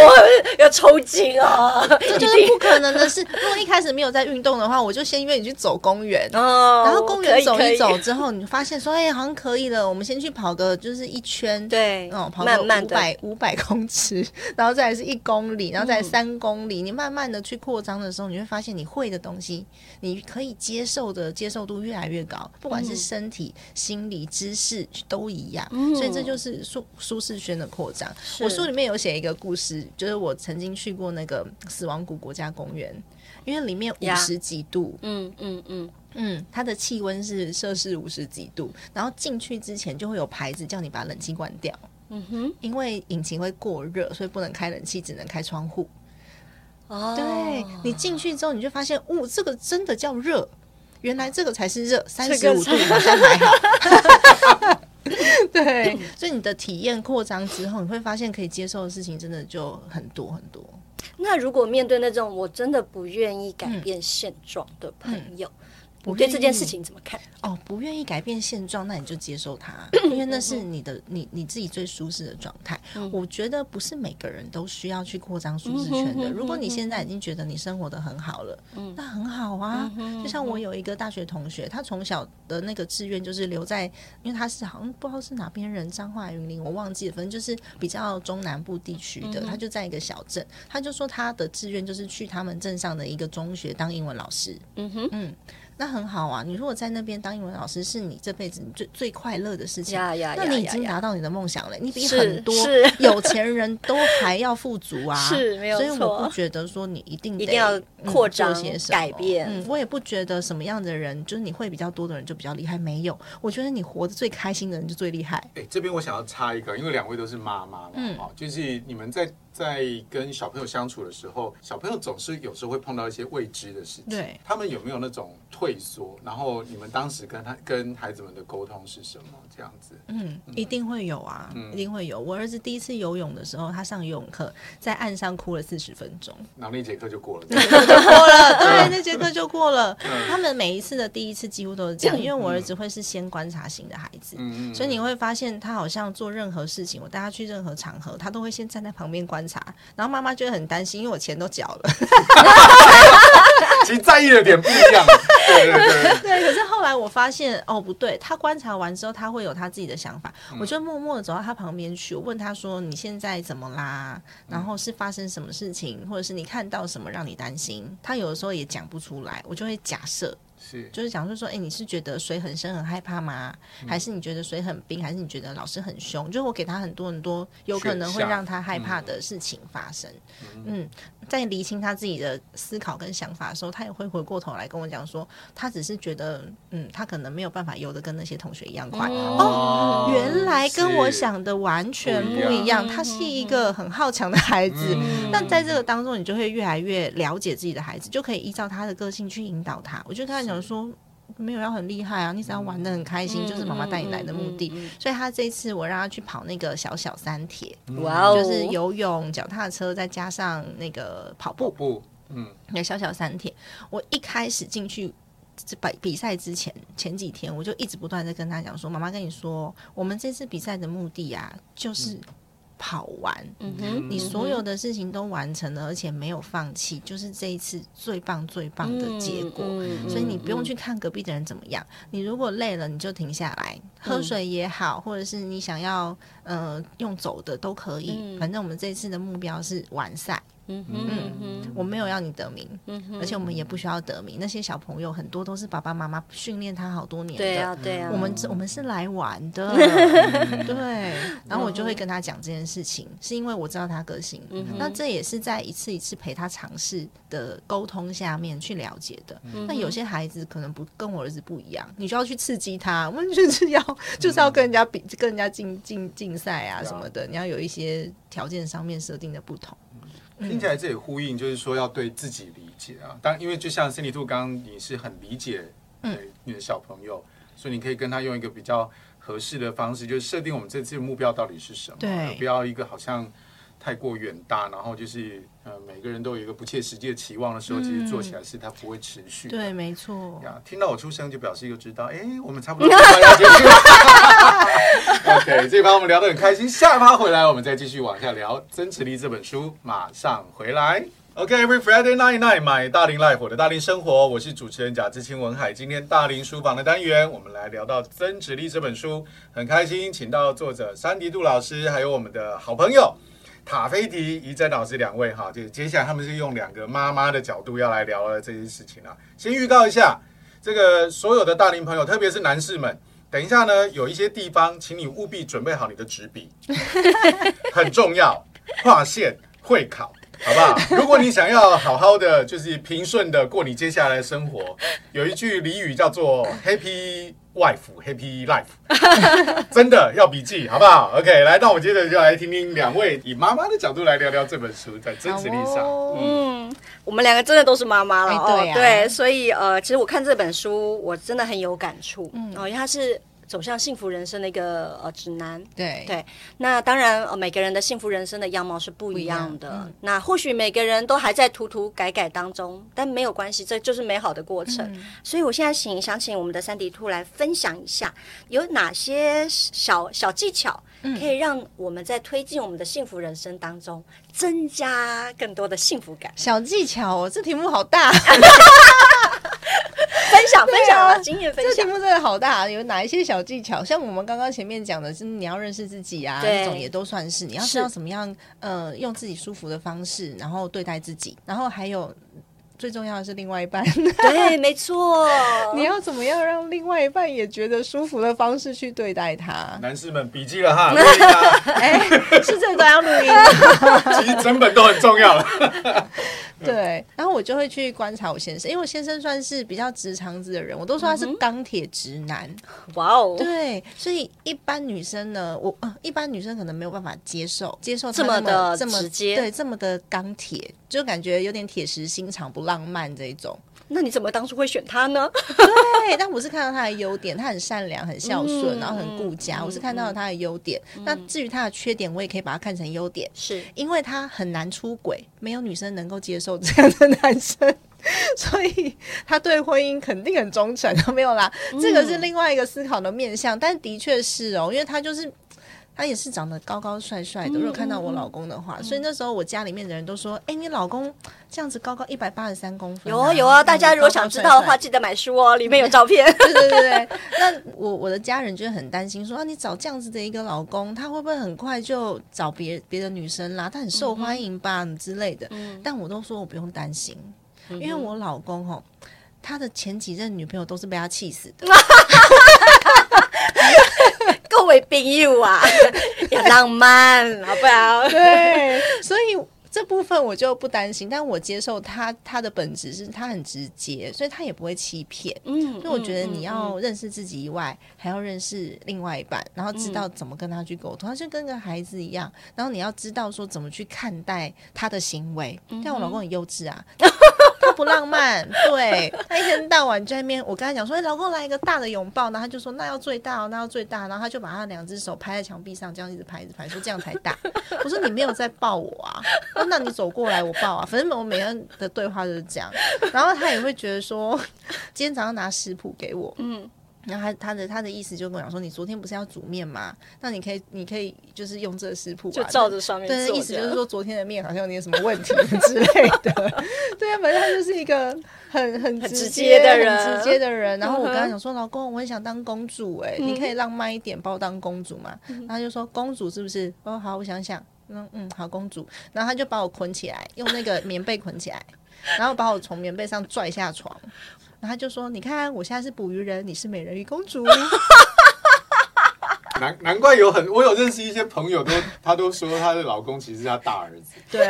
我要抽筋啊！这就是不可能的事。如果一开始没有在运动的话，我就先约你去走公园，然后公园走一走之后，你发现说，哎，好像可以了，我们先去跑个就是一圈，对，哦，跑个五百五百公尺，然后再来是一公里，然后再来三公里，你慢慢的去扩张的时候，你会发现你会的东西，你可以接受的接受度越来越高，不管是身体。心理知识都一样，嗯、所以这就是舒舒适圈的扩张。我书里面有写一个故事，就是我曾经去过那个死亡谷国家公园，因为里面五十几度，嗯嗯嗯。嗯，它的气温是摄氏五十几度，然后进去之前就会有牌子叫你把冷气关掉，嗯哼，因为引擎会过热，所以不能开冷气，只能开窗户。哦，对，你进去之后，你就发现，哦，这个真的叫热。原来这个才是热，三十五度好像还好。对，所以你的体验扩张之后，你会发现可以接受的事情真的就很多很多。那如果面对那种我真的不愿意改变现状的朋友，嗯嗯我对这件事情怎么看？哦，不愿意改变现状，那你就接受它，因为那是你的你你自己最舒适的状态。嗯、我觉得不是每个人都需要去扩张舒适圈的。如果你现在已经觉得你生活的很好了，嗯、那很好啊。就像我有一个大学同学，他从小的那个志愿就是留在，因为他是好像不知道是哪边人，彰化云林，我忘记了，反正就是比较中南部地区的。他就在一个小镇，他就说他的志愿就是去他们镇上的一个中学当英文老师。嗯哼，嗯。那很好啊！你如果在那边当英文老师，是你这辈子最最快乐的事情。呀呀呀！那你已经达到你的梦想了，你比很多 有钱人都还要富足啊！是，没有错。所以我不觉得说你一定一定要扩张些什么改变。嗯，我也不觉得什么样的人就是你会比较多的人就比较厉害。没有，我觉得你活得最开心的人就最厉害。哎，这边我想要插一个，因为两位都是妈妈嘛，嗯，就是你们在。在跟小朋友相处的时候，小朋友总是有时候会碰到一些未知的事情。对，他们有没有那种退缩？然后你们当时跟他跟孩子们的沟通是什么？这样子？嗯，一定会有啊，嗯、一定会有。我儿子第一次游泳的时候，他上游泳课在岸上哭了四十分钟，然后那节课就过了，就过了。对，那节课就过了。嗯、他们每一次的第一次几乎都是这样，因为我儿子会是先观察型的孩子，嗯、所以你会发现他好像做任何事情，我带他去任何场合，他都会先站在旁边观。观察，然后妈妈就会很担心，因为我钱都缴了。其实在意的点不一样。对对对。对，可是后来我发现，哦，不对，他观察完之后，他会有他自己的想法。嗯、我就默默的走到他旁边去，我问他说：“你现在怎么啦？然后是发生什么事情，或者是你看到什么让你担心？”他有的时候也讲不出来，我就会假设。是，就是讲说说，哎、欸，你是觉得水很深很害怕吗？嗯、还是你觉得水很冰？还是你觉得老师很凶？就是我给他很多很多有可能会让他害怕的事情发生。嗯，嗯，在厘清他自己的思考跟想法的时候，他也会回过头来跟我讲说，他只是觉得，嗯，他可能没有办法游得跟那些同学一样快。嗯、哦，原来跟我想的完全不一样。他是一个很好强的孩子。那、嗯、在这个当中，你就会越来越了解自己的孩子，就可以依照他的个性去引导他。我就跟他讲。说没有要很厉害啊，你只要玩的很开心，嗯、就是妈妈带你来的目的。嗯嗯嗯、所以他这一次我让他去跑那个小小三铁，哇哦，就是游泳、脚踏车，再加上那个跑步，步嗯，那小小三铁。我一开始进去比比赛之前前几天，我就一直不断在跟他讲说，妈妈跟你说，我们这次比赛的目的啊，就是。跑完，嗯哼，你所有的事情都完成了，而且没有放弃，就是这一次最棒最棒的结果。嗯、所以你不用去看隔壁的人怎么样，你如果累了，你就停下来喝水也好，或者是你想要呃用走的都可以。反正我们这次的目标是完赛。嗯嗯，我没有要你得名，嗯而且我们也不需要得名。那些小朋友很多都是爸爸妈妈训练他好多年的，对啊对啊。我们我们是来玩的，对。然后我就会跟他讲这件事情，是因为我知道他个性。那这也是在一次一次陪他尝试的沟通下面去了解的。那有些孩子可能不跟我儿子不一样，你就要去刺激他，我们就是要就是要跟人家比，跟人家竞竞竞赛啊什么的，你要有一些条件上面设定的不同。听起来这也呼应，就是说要对自己理解啊。当因为就像 Sandy 兔刚刚你是很理解对你的小朋友，所以你可以跟他用一个比较合适的方式，就是设定我们这次的目标到底是什么，不要一个好像太过远大，然后就是呃每个人都有一个不切实际的期望的时候，其实做起来是它不会持续。对，没错。呀，听到我出声就表示一个知道，哎，我们差不多要结束了。OK，这一趴我们聊得很开心，下一趴回来我们再继续往下聊《增值力》这本书，马上回来。OK，Every、okay, Friday night night，买大龄 Life，我的大龄生活，我是主持人贾志清文海。今天大龄书房的单元，我们来聊到《增值力》这本书，很开心，请到作者珊迪杜老师，还有我们的好朋友塔菲迪怡珍老师两位哈。就接下来他们是用两个妈妈的角度要来聊了这些事情啊。先预告一下，这个所有的大龄朋友，特别是男士们。等一下呢，有一些地方，请你务必准备好你的纸笔，很重要，划线会考，好不好？如果你想要好好的，就是平顺的过你接下来的生活，有一句俚语叫做 “Happy Wife, Happy Life”，真的要笔记，好不好？OK，来，那我们接着就来听听两位以妈妈的角度来聊聊这本书在真实力上。哦、嗯，我们两个真的都是妈妈了，哎、对、啊、对，所以呃，其实我看这本书，我真的很有感触，嗯，哦，因为它是。走向幸福人生的一个呃指南，对。对，那当然呃每个人的幸福人生的样貌是不一样的，嗯、那或许每个人都还在涂涂改改当中，但没有关系，这就是美好的过程。嗯、所以我现在请想请我们的三迪兔来分享一下，有哪些小小技巧可以让我们在推进我们的幸福人生当中增加更多的幸福感？小技巧哦，这题目好大。分享分享啊，经验分享。这题目真的好大，有哪一些小技巧？像我们刚刚前面讲的，是你要认识自己啊，这种也都算是。你要知道怎么样，呃，用自己舒服的方式，然后对待自己。然后还有最重要的是另外一半。对，没错。你要怎么样让另外一半也觉得舒服的方式去对待他？男士们笔记了哈。哎，是这个要录音。其实整本都很重要。对，然后我就会去观察我先生，因为我先生算是比较直肠子的人，我都说他是钢铁直男。哇哦、嗯，对，所以一般女生呢，我呃，一般女生可能没有办法接受接受他这么，的这么直接，对，这么的钢铁，就感觉有点铁石心肠，不浪漫这一种。那你怎么当初会选他呢？对，但我是看到他的优点，他很善良、很孝顺，嗯、然后很顾家。嗯、我是看到了他的优点。嗯、那至于他的缺点，我也可以把它看成优点，是因为他很难出轨，没有女生能够接受这样的男生，所以他对婚姻肯定很忠诚。没有啦，嗯、这个是另外一个思考的面向。但的确是哦，因为他就是。他也是长得高高帅帅的。如果看到我老公的话，所以那时候我家里面的人都说：“哎，你老公这样子高高一百八十三公分。”有啊有啊，大家如果想知道的话，记得买书哦，里面有照片。对 对对对。那我我的家人就很担心，说啊，你找这样子的一个老公，他会不会很快就找别别的女生啦？他很受欢迎吧之类的。但我都说我不用担心，因为我老公哦，他的前几任女朋友都是被他气死的。各位朋友啊，要浪漫，好不好？对，所以这部分我就不担心，但我接受他他的本质是他很直接，所以他也不会欺骗。嗯，所以我觉得你要认识自己以外，嗯、还要认识另外一半，然后知道怎么跟他去沟通，他就跟个孩子一样，然后你要知道说怎么去看待他的行为。但我老公很幼稚啊。他 不浪漫，对，他一天到晚在那边。我跟他讲说：“哎，老公来一个大的拥抱。”然后他就说：“那要最大哦，那要最大。”然后他就把他两只手拍在墙壁上，这样一直拍，一直拍，说这样才大。我说：“你没有在抱我啊？那你走过来我抱啊。反正我每天的对话就是这样。”然后他也会觉得说：“今天早上拿食谱给我。”嗯。然后他他的他的意思就跟我讲说，你昨天不是要煮面吗？那你可以你可以就是用这个食谱，就照着上面做。对，意思就是说昨天的面好像有点什么问题之类的。对啊，反正他就是一个很很直，接的人，很直接的人。然后我跟他讲说，老公，我很想当公主，哎，你可以浪漫一点，把我当公主嘛。然后他就说，公主是不是？哦，好，我想想，嗯嗯，好，公主。然后他就把我捆起来，用那个棉被捆起来，然后把我从棉被上拽下床。然后他就说：“你看，我现在是捕鱼人，你是美人鱼公主。难难怪有很，我有认识一些朋友都，他都说她的老公其实是她大儿子。对，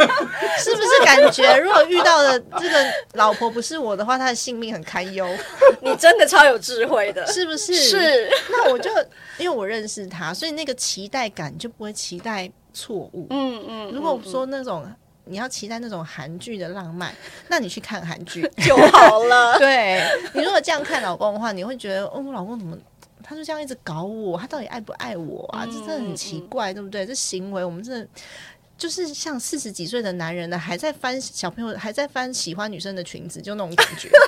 是不是感觉如果遇到的这个老婆不是我的话，他的性命很堪忧？你真的超有智慧的，是不是？是。那我就因为我认识他，所以那个期待感就不会期待错误。嗯嗯。如果说那种。你要期待那种韩剧的浪漫，那你去看韩剧 就好了。对，你如果这样看老公的话，你会觉得哦，我老公怎么他就这样一直搞我？他到底爱不爱我啊？这真的很奇怪，对不对？这行为我们真的就是像四十几岁的男人呢，还在翻小朋友，还在翻喜欢女生的裙子，就那种感觉。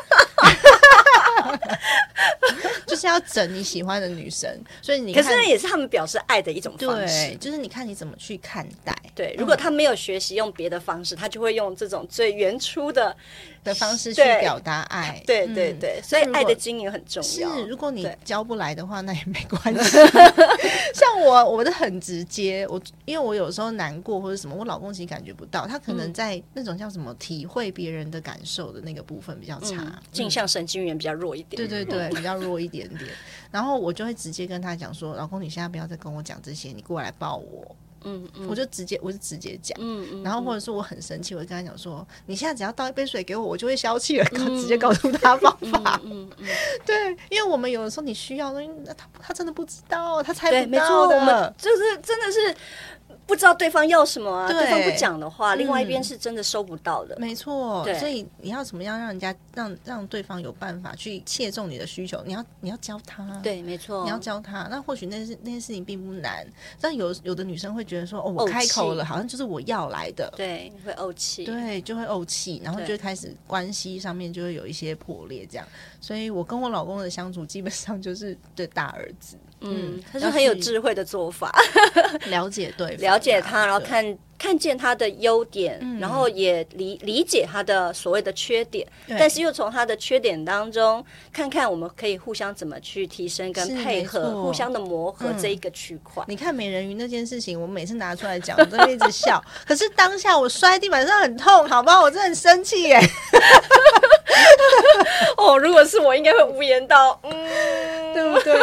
就是要整你喜欢的女生，所以你可是那也是他们表示爱的一种方式。对，就是你看你怎么去看待。对，如果他没有学习用别的方式，他就会用这种最原初的的方式去表达爱。对对对，所以爱的经营很重要。是，如果你教不来的话，那也没关 系。像我，我的很直接。我因为我有时候难过或者什么，我老公其实感觉不到，他可能在那种叫什么体会别人的感受的那个部分比较差，镜像神经元比较弱一点。对对对，比较弱一点点。然后我就会直接跟他讲说：“老公，你现在不要再跟我讲这些，你过来抱我。”嗯嗯，我就直接，我就直接讲。嗯嗯。然后或者说我很生气，我就跟他讲说：“你现在只要倒一杯水给我，我就会消气了。”直接告诉他方法。嗯嗯。对，因为我们有的时候你需要的，那他他真的不知道，他猜不到的。就是真的是。不知道对方要什么啊？对方不讲的话，另外一边是真的收不到的。没错，所以你要怎么样让人家让让对方有办法去切中你的需求？你要你要教他。对，没错，你要教他。那或许那是那件事情并不难，但有有的女生会觉得说：“哦，我开口了，好像就是我要来的。”对，会怄气。对，就会怄气，然后就开始关系上面就会有一些破裂。这样，所以我跟我老公的相处基本上就是对大儿子。嗯，他是很有智慧的做法，了解对，了解他，然后看看见他的优点，然后也理理解他的所谓的缺点，但是又从他的缺点当中看看我们可以互相怎么去提升跟配合，互相的磨合这一个区块。你看美人鱼那件事情，我每次拿出来讲，我都会一直笑，可是当下我摔地板上很痛，好不好？我真的很生气耶。哦，如果是我，应该会无言到，嗯，对不对？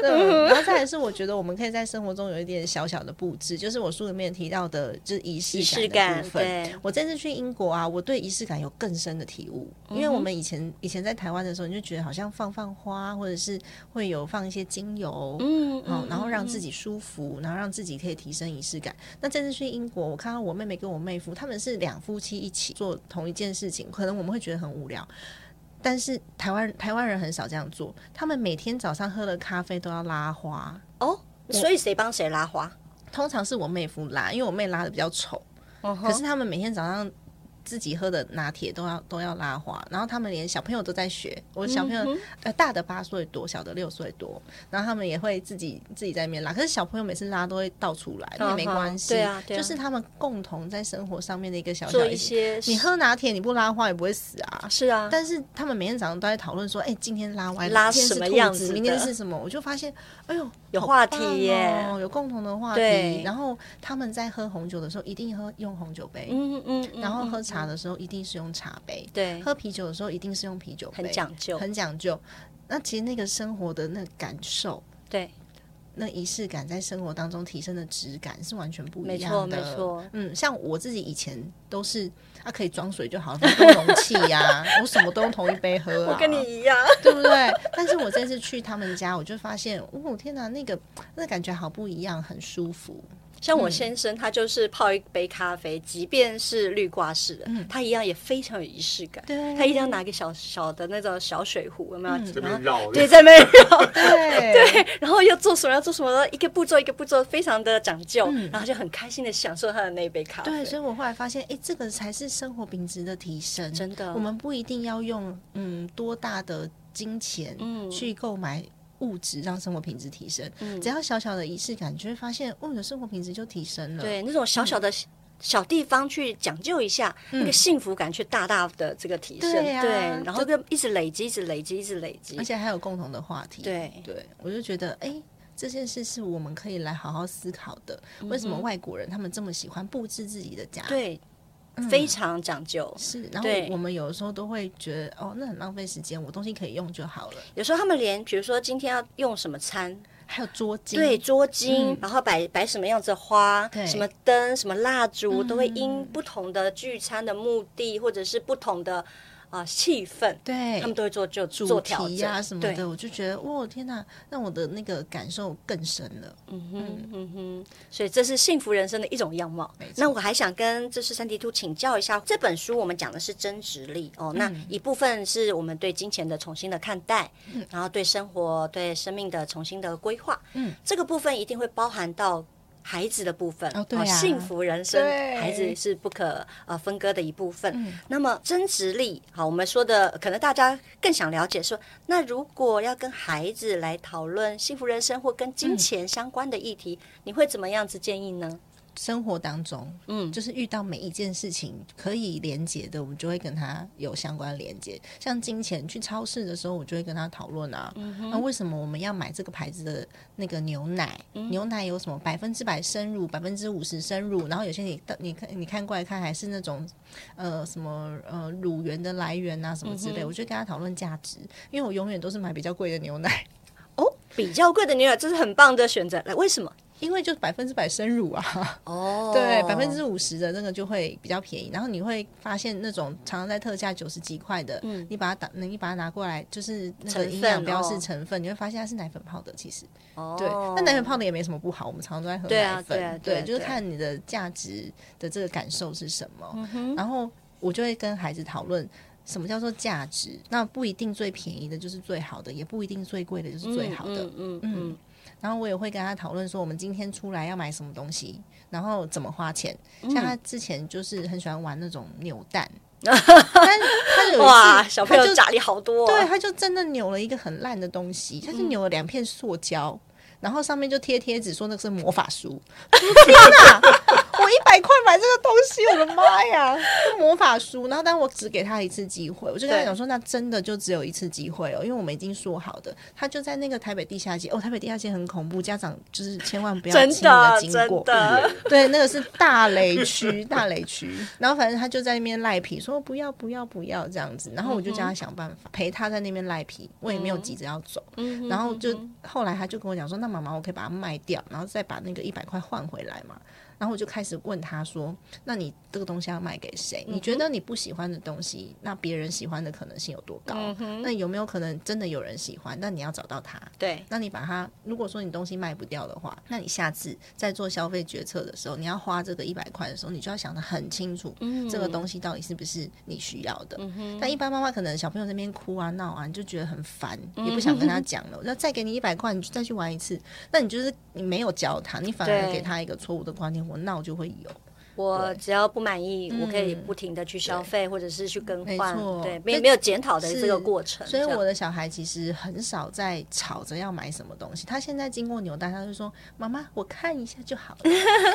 对。然后再来是，我觉得我们可以在生活中有一点小小的布置，就是我书里面提到的，就是仪式感的部分。对。我这次去英国啊，我对仪式感有更深的体悟，因为我们以前以前在台湾的时候，你就觉得好像放放花，或者是会有放一些精油，嗯，好，然后让自己舒服，然后让自己可以提升仪式感。那这次去英国，我看到我妹妹跟我妹夫，他们是两夫妻一起做同一件事情，可能我们会觉得很无聊。但是台湾台湾人很少这样做，他们每天早上喝了咖啡都要拉花哦，所以谁帮谁拉花？通常是我妹夫拉，因为我妹拉的比较丑，uh huh. 可是他们每天早上自己喝的拿铁都要都要拉花，然后他们连小朋友都在学。我小朋友、嗯、呃大的八岁多，小的六岁多，然后他们也会自己自己在那边拉。可是小朋友每次拉都会倒出来，那也没关系。对啊，对啊，就是他们共同在生活上面的一个小小做一些。你喝拿铁你不拉花也不会死啊。是啊，但是他们每天早上都在讨论说，哎、欸，今天拉歪拉什么样子，明天是什么？我就发现，哎呦，有话题耶，哦，有共同的话题。然后他们在喝红酒的时候，一定喝用红酒杯。嗯嗯，然后喝茶的时候，一定是用茶杯。对，喝啤酒的时候，一定是用啤酒杯。很讲究，很讲究。那其实那个生活的那个感受，对，那仪式感在生活当中提升的质感是完全不一样的。没错，没错。嗯，像我自己以前都是，它、啊、可以装水就好了，用容器呀，我什么都用同一杯喝、啊。我跟你一样，对不对？但是我这次去他们家，我就发现，哦天哪，那个那感觉好不一样，很舒服。像我先生，他就是泡一杯咖啡，嗯、即便是绿挂式的，嗯、他一样也非常有仪式感。对，他一定要拿个小小的那种小水壶，有没有？嗯、然后对，在那绕，对对，然后要做什么要做什么，一个步骤一个步骤，非常的讲究，嗯、然后就很开心的享受他的那一杯咖啡。对，所以我后来发现，哎，这个才是生活品质的提升。真的，我们不一定要用嗯多大的金钱去购买。物质让生活品质提升，嗯、只要小小的仪式感，你就会发现，哦，你的生活品质就提升了。对，那种小小的小地方去讲究一下，嗯、那个幸福感却大大的这个提升。对，啊、对，然后就一直累积，一直累积，一直累积，而且还有共同的话题。对，对我就觉得，哎，这件事是我们可以来好好思考的。嗯、为什么外国人他们这么喜欢布置自己的家？对。非常讲究，嗯、是，然后我们有的时候都会觉得，哦，那很浪费时间，我东西可以用就好了。有时候他们连，比如说今天要用什么餐，还有桌巾，对，桌巾，嗯、然后摆摆什么样子的花，什么灯，什么蜡烛，都会因不同的聚餐的目的，或者是不同的。啊，气氛，对，他们都会做就做调整呀什么的，对我就觉得，哇，天哪，让我的那个感受更深了。嗯哼，嗯哼，所以这是幸福人生的一种样貌。那我还想跟这是三 D 兔请教一下，这本书我们讲的是增值力哦，嗯、那一部分是我们对金钱的重新的看待，嗯、然后对生活、对生命的重新的规划。嗯，这个部分一定会包含到。孩子的部分，哦对啊、幸福人生，孩子是不可呃分割的一部分。嗯、那么增值力，好，我们说的可能大家更想了解说，那如果要跟孩子来讨论幸福人生或跟金钱相关的议题，嗯、你会怎么样子建议呢？生活当中，嗯，就是遇到每一件事情可以连接的，我们就会跟他有相关连接。像金钱，去超市的时候，我就会跟他讨论啊，那为什么我们要买这个牌子的那个牛奶？嗯、牛奶有什么百分之百生乳、百分之五十生乳？然后有些你你看你看过来看，还是那种呃什么呃乳源的来源啊什么之类，嗯、我就跟他讨论价值，因为我永远都是买比较贵的牛奶。哦，比较贵的牛奶，这是很棒的选择。来，为什么？因为就是百分之百生乳啊，哦，对，百分之五十的那个就会比较便宜。然后你会发现那种常常在特价九十几块的，嗯，你把它打，你把它拿过来，就是那个营养标示成分，你会发现它是奶粉泡的，其实，哦，对，那奶粉泡的也没什么不好，我们常常都在喝奶粉，对，就是看你的价值的这个感受是什么。然后我就会跟孩子讨论什么叫做价值，那不一定最便宜的就是最好的，也不一定最贵的就是最好的，嗯。嗯。然后我也会跟他讨论说，我们今天出来要买什么东西，然后怎么花钱。像他之前就是很喜欢玩那种扭蛋，嗯、但他有哇，小朋友家里好多、啊，对，他就真的扭了一个很烂的东西，他就扭了两片塑胶，嗯、然后上面就贴贴纸说那个是魔法书。天哪！我一百块买这个东西，我的妈呀！魔法书，然后但我只给他一次机会，我就跟他讲说，那真的就只有一次机会哦，因为我们已经说好的，他就在那个台北地下街哦，台北地下街很恐怖，家长就是千万不要轻易的经过，对，那个是大雷区，大雷区。然后反正他就在那边赖皮，说不要不要不要这样子，然后我就叫他想办法陪他在那边赖皮，我也没有急着要走，然后就后来他就跟我讲说，那妈妈我可以把它卖掉，然后再把那个一百块换回来嘛。然后我就开始问他说：“那你这个东西要卖给谁？你觉得你不喜欢的东西，那别人喜欢的可能性有多高？嗯、那有没有可能真的有人喜欢？那你要找到他。对，那你把它，如果说你东西卖不掉的话，那你下次在做消费决策的时候，你要花这个一百块的时候，你就要想得很清楚，嗯、这个东西到底是不是你需要的。嗯、但一般妈妈可能小朋友那边哭啊闹啊，你就觉得很烦，也不想跟他讲了。我要再给你一百块，你就再去玩一次，那你就是你没有教他，你反而给他一个错误的观念。”我闹就会有，我只要不满意，嗯、我可以不停的去消费，或者是去更换，对，没没没有检讨的这个过程。所以我的小孩其实很少在吵着要买什么东西。他现在经过扭蛋，他就说：“妈妈，我看一下就好了。”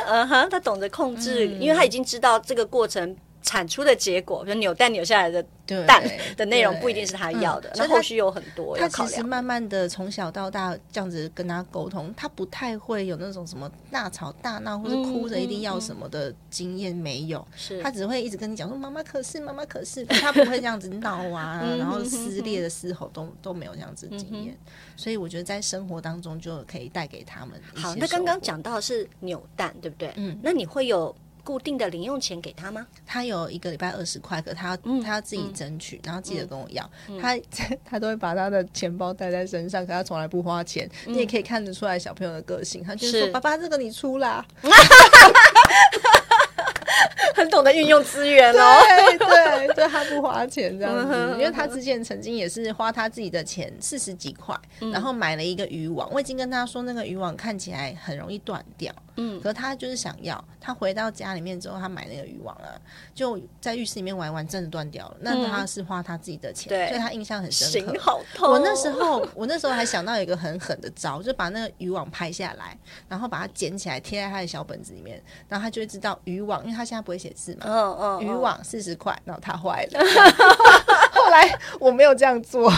嗯哼，他懂得控制，嗯、因为他已经知道这个过程。产出的结果，比如扭蛋扭下来的蛋的内容不一定是他要的，那后续有很多要考量。他其实慢慢的从小到大这样子跟他沟通，他不太会有那种什么大吵大闹或者哭着一定要什么的经验没有，是他只会一直跟你讲说妈妈可是妈妈可是，他不会这样子闹啊，然后撕裂的嘶吼都都没有这样子的经验，所以我觉得在生活当中就可以带给他们。好，那刚刚讲到是扭蛋，对不对？嗯，那你会有。固定的零用钱给他吗？他有一个礼拜二十块，可他要、嗯、他要自己争取，嗯、然后记得跟我要。嗯、他他都会把他的钱包带在身上，可他从来不花钱。嗯、你也可以看得出来小朋友的个性，他就是说：“爸爸，这个你出啦。”很懂得运用资源哦，对对对，他不花钱这样子，因为他之前曾经也是花他自己的钱四十几块，然后买了一个渔网。我已经跟他说，那个渔网看起来很容易断掉，嗯，可是他就是想要。他回到家里面之后，他买那个渔网了，就在浴室里面玩玩，真的断掉了。那他是花他自己的钱，所以他印象很深刻。好痛！我那时候，我那时候还想到一个很狠的招，就把那个渔网拍下来，然后把它捡起来贴在他的小本子里面，然后他就会知道渔网，因为他现在不会写字嘛。嗯嗯。渔网四十块，然后他坏了。后来我没有这样做，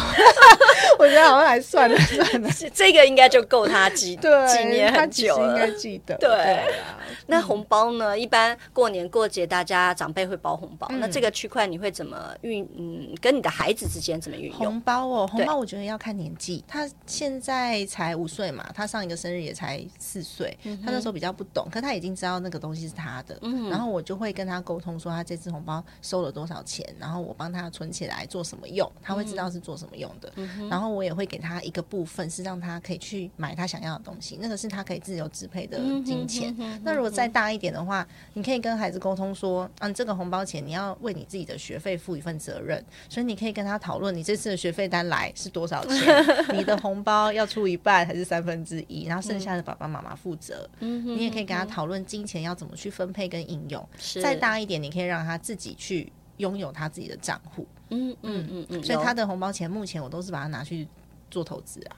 我觉得好像还算了 算了，这个应该就够他记纪念很久了，应该记得。对啊，那红包呢？一般过年过节，大家长辈会包红包，那这个区块你会怎么运？嗯，跟你的孩子之间怎么运用？红包哦，红包我觉得要看年纪。他现在才五岁嘛，他上一个生日也才四岁，他那时候比较不懂，可他已经知道那个东西是他的。然后我就会跟他沟通说，他这次红包收了多少钱，然后我帮他存起来。做什么用，他会知道是做什么用的。嗯、然后我也会给他一个部分，是让他可以去买他想要的东西，那个是他可以自由支配的金钱。嗯、哼哼哼，那如果再大一点的话，你可以跟孩子沟通说，嗯、啊，这个红包钱你要为你自己的学费负一份责任，所以你可以跟他讨论，你这次的学费单来是多少钱，你的红包要出一半还是三分之一，然后剩下的爸爸妈妈负责。嗯、哼哼哼，你也可以跟他讨论金钱要怎么去分配跟应用。再大一点，你可以让他自己去拥有他自己的账户。嗯嗯嗯嗯，所以他的红包钱目前我都是把它拿去做投资啊，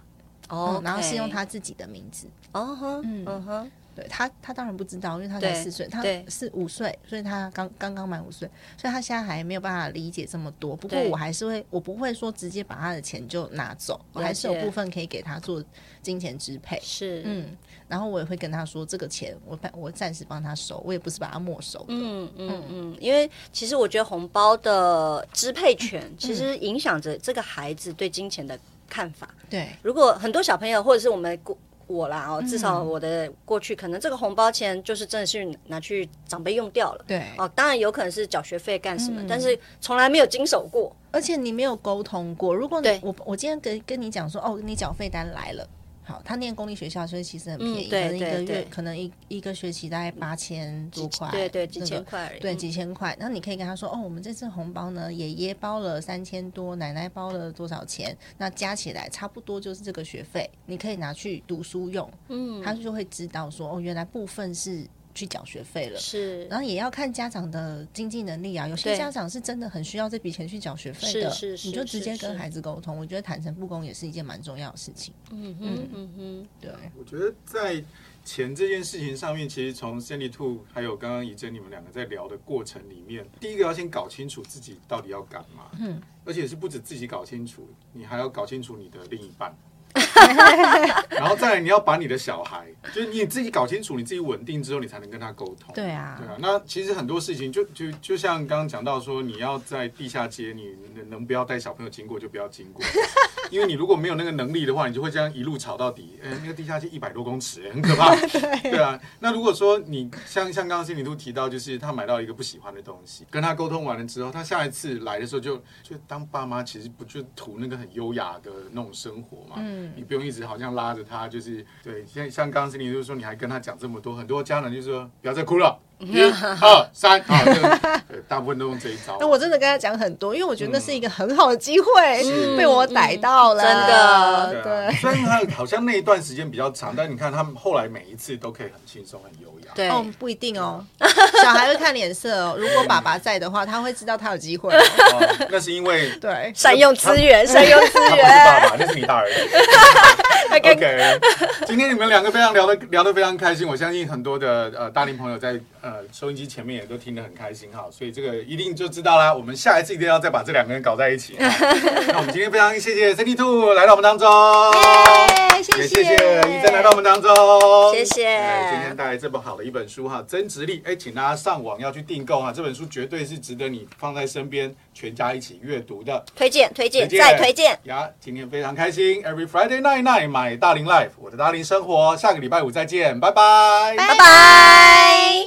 哦，然后是用他自己的名字，哦哼，嗯。哼，对他他当然不知道，因为他才四岁，他是五岁，所以他刚刚刚满五岁，所以他现在还没有办法理解这么多。不过我还是会，我不会说直接把他的钱就拿走，我还是有部分可以给他做金钱支配，是嗯。然后我也会跟他说，这个钱我我暂时帮他收，我也不是把它没收的。嗯嗯嗯，因为其实我觉得红包的支配权其实影响着这个孩子对金钱的看法。对，如果很多小朋友或者是我们过我啦哦，至少我的过去可能这个红包钱就是真的是拿去长辈用掉了。对哦，当然有可能是缴学费干什么，但是从来没有经手过，而且你没有沟通过。如果你我我今天跟跟你讲说哦，你缴费单来了。好，他念公立学校，所以其实很便宜，可能一个月可能一一个学期大概八千多块，对对，几千块，对几千块。然后你可以跟他说，哦，我们这次红包呢，爷爷包了三千多，奶奶包了多少钱？那加起来差不多就是这个学费，你可以拿去读书用。嗯，他就会知道说，哦，原来部分是。去缴学费了，是，然后也要看家长的经济能力啊。有些家长是真的很需要这笔钱去缴学费的，是是，你就直接跟孩子沟通。我觉得坦诚不公也是一件蛮重要的事情。嗯哼嗯哼，对。我觉得在钱这件事情上面，其实从 Sandy Two 还有刚刚怡珍你们两个在聊的过程里面，第一个要先搞清楚自己到底要干嘛，嗯，而且是不止自己搞清楚，你还要搞清楚你的另一半。然后再来，你要把你的小孩，就是你自己搞清楚，你自己稳定之后，你才能跟他沟通。对啊，对啊。那其实很多事情就，就就就像刚刚讲到说，你要在地下街，你能能不要带小朋友经过就不要经过，因为你如果没有那个能力的话，你就会这样一路吵到底。哎，那个地下街一百多公尺，很可怕。对，对啊。那如果说你像像刚刚 Sandy 都提到，就是他买到一个不喜欢的东西，跟他沟通完了之后，他下一次来的时候就就当爸妈，其实不就图那个很优雅的那种生活嘛？嗯。你不用一直好像拉着他，就是对，像像刚刚是你就是说，你还跟他讲这么多，很多家长就说不要再哭了，一二三，好，大部分都用这一招。那我真的跟他讲很多，因为我觉得那是一个很好的机会，被我逮到了，真的。对，虽然他好像那一段时间比较长，但你看他们后来每一次都可以很轻松、很优雅。对，哦，不一定哦，小孩会看脸色哦。如果爸爸在的话，他会知道他有机会。那是因为对，善用资源，善用资源。他不是爸爸，那是你大儿子。OK，今天你们两个非常聊得聊得非常开心，我相信很多的呃大龄朋友在呃收音机前面也都听得很开心哈，所以这个一定就知道啦。我们下一次一定要再把这两个人搞在一起。那我们今天非常谢谢 Cindy Two 来到我们当中，谢谢，也谢谢怡臻来到我们当中，谢谢。今天带来这么好的一本书哈，增值力，哎，请大家上网要去订购哈，这本书绝对是值得你放在身边，全家一起阅读的。推荐，推荐，再推荐呀！今天非常开心，Every Friday night night 买大龄 Life，我的大龄生活，下个礼拜五再见，拜拜，拜拜。